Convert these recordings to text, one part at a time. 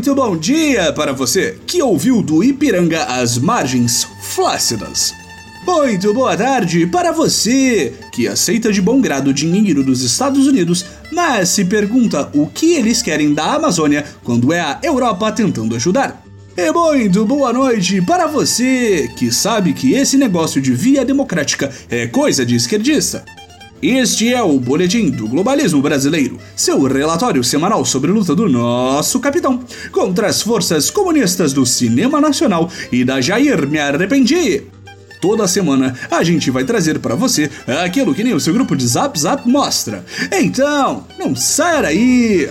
Muito bom dia para você que ouviu do Ipiranga as margens flácidas. Muito boa tarde para você que aceita de bom grado dinheiro dos Estados Unidos, mas se pergunta o que eles querem da Amazônia quando é a Europa tentando ajudar. E muito boa noite para você que sabe que esse negócio de via democrática é coisa de esquerdista. Este é o Boletim do Globalismo Brasileiro, seu relatório semanal sobre a luta do nosso capitão contra as forças comunistas do cinema nacional e da Jair Me Arrependi. Toda semana a gente vai trazer para você aquilo que nem o seu grupo de Zap Zap mostra. Então, não saia daí!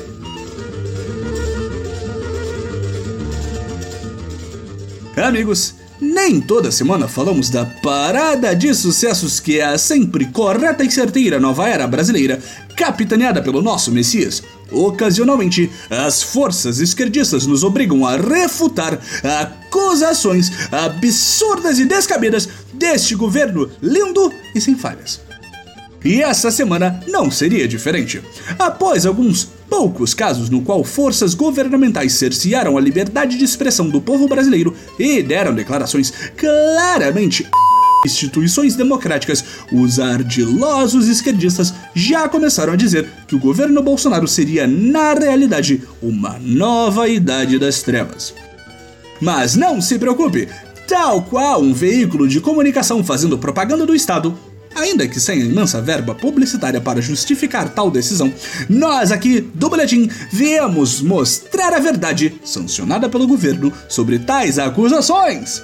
Amigos, nem toda semana falamos da parada de sucessos que é a sempre correta e certeira nova era brasileira, capitaneada pelo nosso Messias. Ocasionalmente, as forças esquerdistas nos obrigam a refutar acusações absurdas e descabidas deste governo lindo e sem falhas. E essa semana não seria diferente. Após alguns poucos casos no qual forças governamentais cercearam a liberdade de expressão do povo brasileiro e deram declarações claramente instituições democráticas, os ardilosos esquerdistas já começaram a dizer que o governo Bolsonaro seria, na realidade, uma nova idade das trevas. Mas não se preocupe, tal qual um veículo de comunicação fazendo propaganda do Estado, Ainda que sem imensa verba publicitária para justificar tal decisão, nós aqui do Boletim viemos mostrar a verdade, sancionada pelo governo, sobre tais acusações.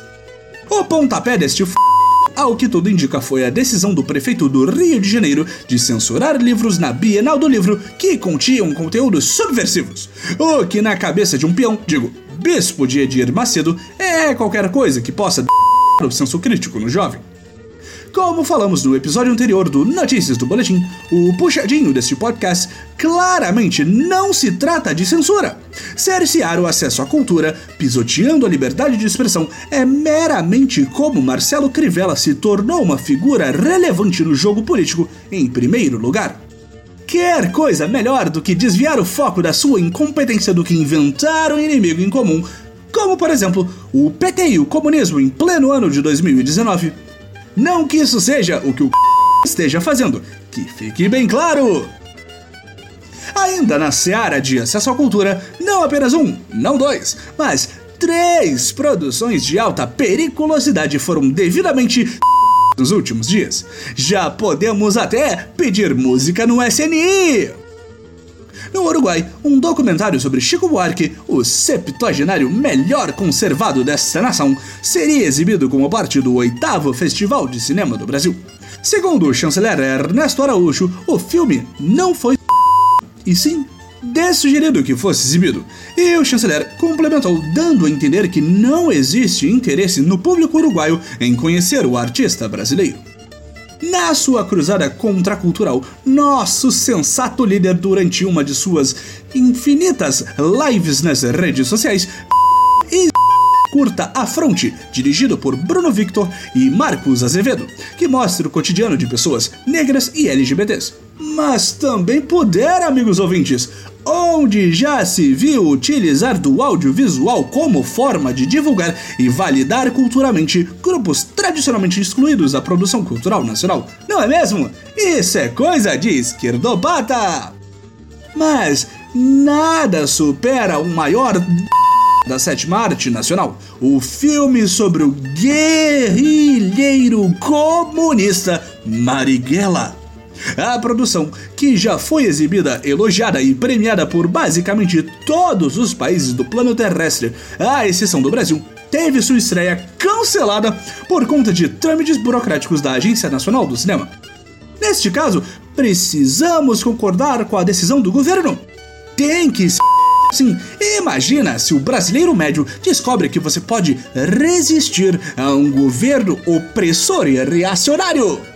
O pontapé deste f... Ao que tudo indica, foi a decisão do prefeito do Rio de Janeiro de censurar livros na Bienal do Livro que continham conteúdos subversivos. O que, na cabeça de um peão, digo, bispo de Edir Macedo, é qualquer coisa que possa o senso crítico no jovem. Como falamos no episódio anterior do Notícias do Boletim, o puxadinho deste podcast claramente não se trata de censura. Cercear o acesso à cultura, pisoteando a liberdade de expressão, é meramente como Marcelo Crivella se tornou uma figura relevante no jogo político em primeiro lugar. Quer coisa melhor do que desviar o foco da sua incompetência do que inventar um inimigo em comum, como por exemplo o PT e o comunismo em pleno ano de 2019? Não que isso seja o que o esteja fazendo, que fique bem claro! Ainda na seara de acesso à cultura, não apenas um, não dois, mas três produções de alta periculosidade foram devidamente nos últimos dias. Já podemos até pedir música no SNI! No Uruguai, um documentário sobre Chico Buarque, o septuagenário melhor conservado desta nação, seria exibido como parte do oitavo Festival de Cinema do Brasil. Segundo o chanceler Ernesto Araújo, o filme não foi e sim dessugerido que fosse exibido. E o chanceler complementou, dando a entender que não existe interesse no público uruguaio em conhecer o artista brasileiro. Na sua cruzada contracultural, nosso sensato líder, durante uma de suas infinitas lives nas redes sociais, curta A Fronte, dirigido por Bruno Victor e Marcos Azevedo, que mostra o cotidiano de pessoas negras e LGBTs. Mas também puder, amigos ouvintes, onde já se viu utilizar do audiovisual como forma de divulgar e validar culturalmente grupos tradicionalmente excluídos da produção cultural nacional, não é mesmo? Isso é coisa de esquerdopata! Mas nada supera o maior da sétima arte nacional, o filme sobre o guerrilheiro comunista Marighella. A produção, que já foi exibida, elogiada e premiada por basicamente todos os países do plano terrestre, à exceção do Brasil, teve sua estreia cancelada por conta de trâmites burocráticos da Agência Nacional do Cinema. Neste caso, precisamos concordar com a decisão do governo. Tem que Sim, imagina se o brasileiro médio descobre que você pode resistir a um governo opressor e reacionário.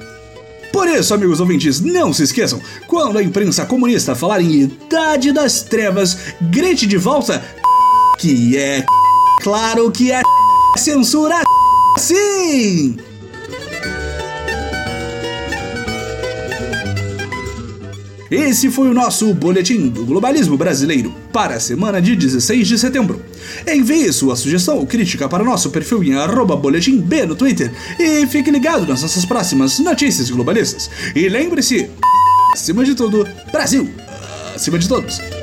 Por isso, amigos ouvintes, não se esqueçam, quando a imprensa comunista falar em Idade das Trevas, grite de volta que é claro que é censura sim! Esse foi o nosso Boletim do Globalismo Brasileiro para a semana de 16 de setembro. Envie sua sugestão ou crítica para o nosso perfil em boletimb no Twitter e fique ligado nas nossas próximas notícias globalistas. E lembre-se, acima de tudo, Brasil, acima de todos.